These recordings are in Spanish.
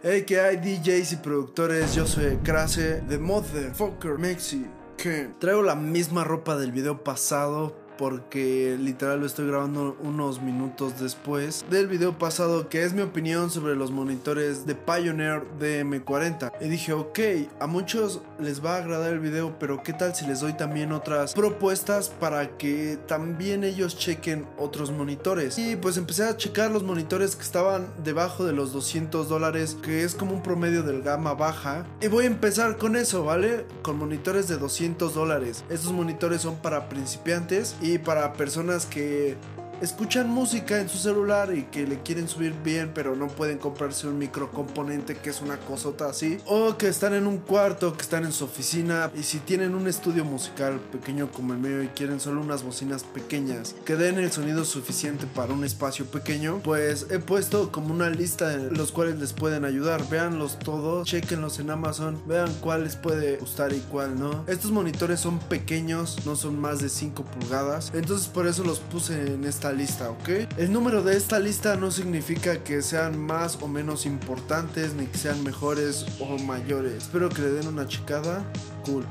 Hey, que hay DJs y productores, yo soy Crase de Motherfucker Mexi. Que traigo la misma ropa del video pasado porque literal lo estoy grabando unos minutos después del video pasado que es mi opinión sobre los monitores de Pioneer DM40 y dije ok a muchos les va a agradar el video pero qué tal si les doy también otras propuestas para que también ellos chequen otros monitores y pues empecé a checar los monitores que estaban debajo de los 200 dólares que es como un promedio del gama baja. Y voy a empezar con eso vale con monitores de 200 dólares. Estos monitores son para principiantes y y para personas que escuchan música en su celular y que le quieren subir bien pero no pueden comprarse un microcomponente que es una cosota así. O que están en un cuarto que están en su oficina y si tienen un estudio musical pequeño como el mío y quieren solo unas bocinas pequeñas que den el sonido suficiente para un espacio pequeño pues he puesto como una lista de los cuales les pueden ayudar. Véanlos todos chequenlos en Amazon vean cuál les puede gustar y cuál no. Estos monitores son pequeños no son más de 5 pulgadas. Entonces por eso los puse en esta lista, ¿ok? El número de esta lista no significa que sean más o menos importantes, ni que sean mejores o mayores. Espero que le den una checada. Cool.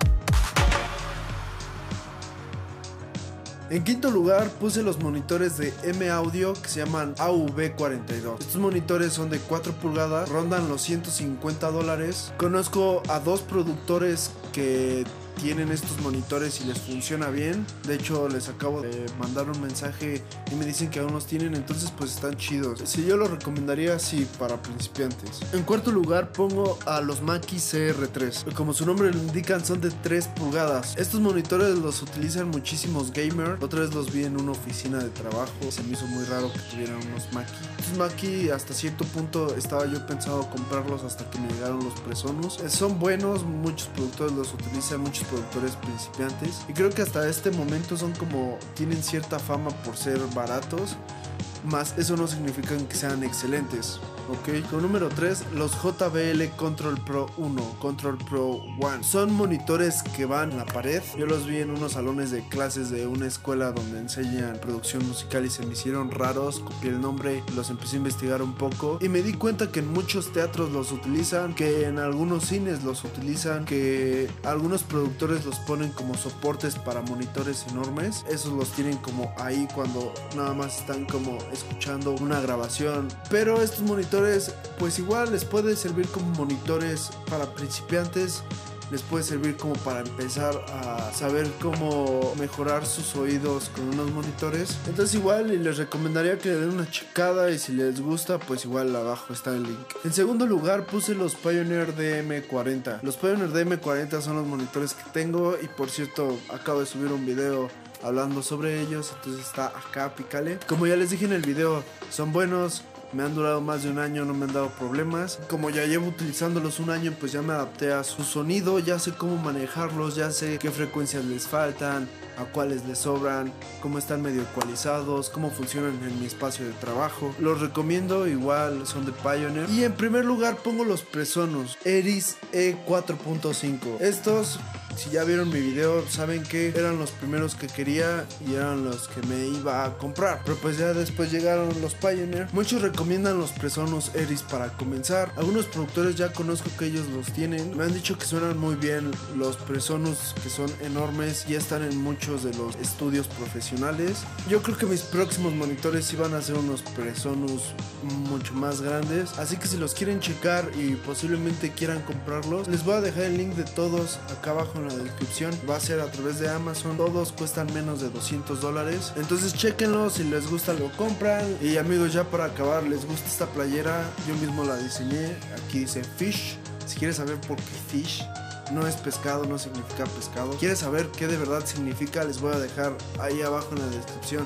En quinto lugar puse los monitores de M Audio que se llaman AV42. Estos monitores son de 4 pulgadas, rondan los 150 dólares. Conozco a dos productores que tienen estos monitores y les funciona bien. De hecho, les acabo de mandar un mensaje y me dicen que aún los tienen, entonces pues están chidos. Si yo lo recomendaría, sí, para principiantes. En cuarto lugar pongo a los Mackie CR3. Como su nombre lo indican, son de 3 pulgadas. Estos monitores los utilizan muchísimos gamers. Otra vez los vi en una oficina de trabajo. Se me hizo muy raro que tuvieran unos Mackie. Estos Mackie hasta cierto punto estaba yo pensado comprarlos hasta que me llegaron los Presonus. Eh, son buenos, muchos productores los utilizan, muchos productores principiantes. Y creo que hasta este momento son como, tienen cierta fama por ser baratos. Más eso no significa que sean excelentes. Ok, con número 3, los JBL Control Pro 1, Control Pro 1. Son monitores que van a la pared. Yo los vi en unos salones de clases de una escuela donde enseñan producción musical y se me hicieron raros. Copié el nombre, los empecé a investigar un poco y me di cuenta que en muchos teatros los utilizan, que en algunos cines los utilizan, que algunos productores los ponen como soportes para monitores enormes. Esos los tienen como ahí cuando nada más están como escuchando una grabación. Pero estos monitores pues igual les puede servir como monitores para principiantes les puede servir como para empezar a saber cómo mejorar sus oídos con unos monitores. Entonces igual les recomendaría que le den una checada y si les gusta pues igual abajo está el link. En segundo lugar puse los Pioneer DM40. Los Pioneer DM40 son los monitores que tengo y por cierto acabo de subir un video hablando sobre ellos, entonces está acá, pícale. Como ya les dije en el video, son buenos, me han durado más de un año, no me han dado problemas. Como ya llevo utilizándolos un año, pues ya me adapté a su sonido, ya sé cómo manejarlos, ya sé qué frecuencias les faltan, a cuáles les sobran, cómo están medio ecualizados, cómo funcionan en mi espacio de trabajo. Los recomiendo, igual son de Pioneer. Y en primer lugar pongo los Presonus Eris E4.5. Estos si ya vieron mi video, saben que eran los primeros que quería y eran los que me iba a comprar. Pero pues ya después llegaron los Pioneer. Muchos recomiendan los Presonus Eris para comenzar. Algunos productores ya conozco que ellos los tienen. Me han dicho que suenan muy bien los Presonus que son enormes. Ya están en muchos de los estudios profesionales. Yo creo que mis próximos monitores iban a ser unos Presonus mucho más grandes. Así que si los quieren checar y posiblemente quieran comprarlos, les voy a dejar el link de todos acá abajo en descripción. Va a ser a través de Amazon. Todos cuestan menos de 200 dólares. Entonces chequenlo. Si les gusta lo compran. Y amigos, ya para acabar, les gusta esta playera. Yo mismo la diseñé. Aquí dice Fish. Si quieres saber por qué Fish no es pescado, no significa pescado. ¿Quieres saber qué de verdad significa? Les voy a dejar ahí abajo en la descripción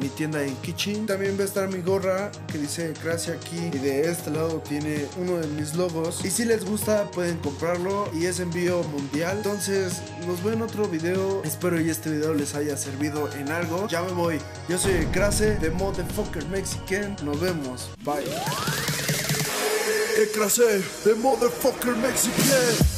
mi tienda en Kitchen. También va a estar mi gorra que dice Gracia aquí y de este lado tiene uno de mis logos. Y si les gusta pueden comprarlo y es envío mundial. Entonces nos veo en otro video. Espero y este video les haya servido en algo. Ya me voy. Yo soy Crase de Motherfucker Mexican. Nos vemos. Bye. De Motherfucker Mexican.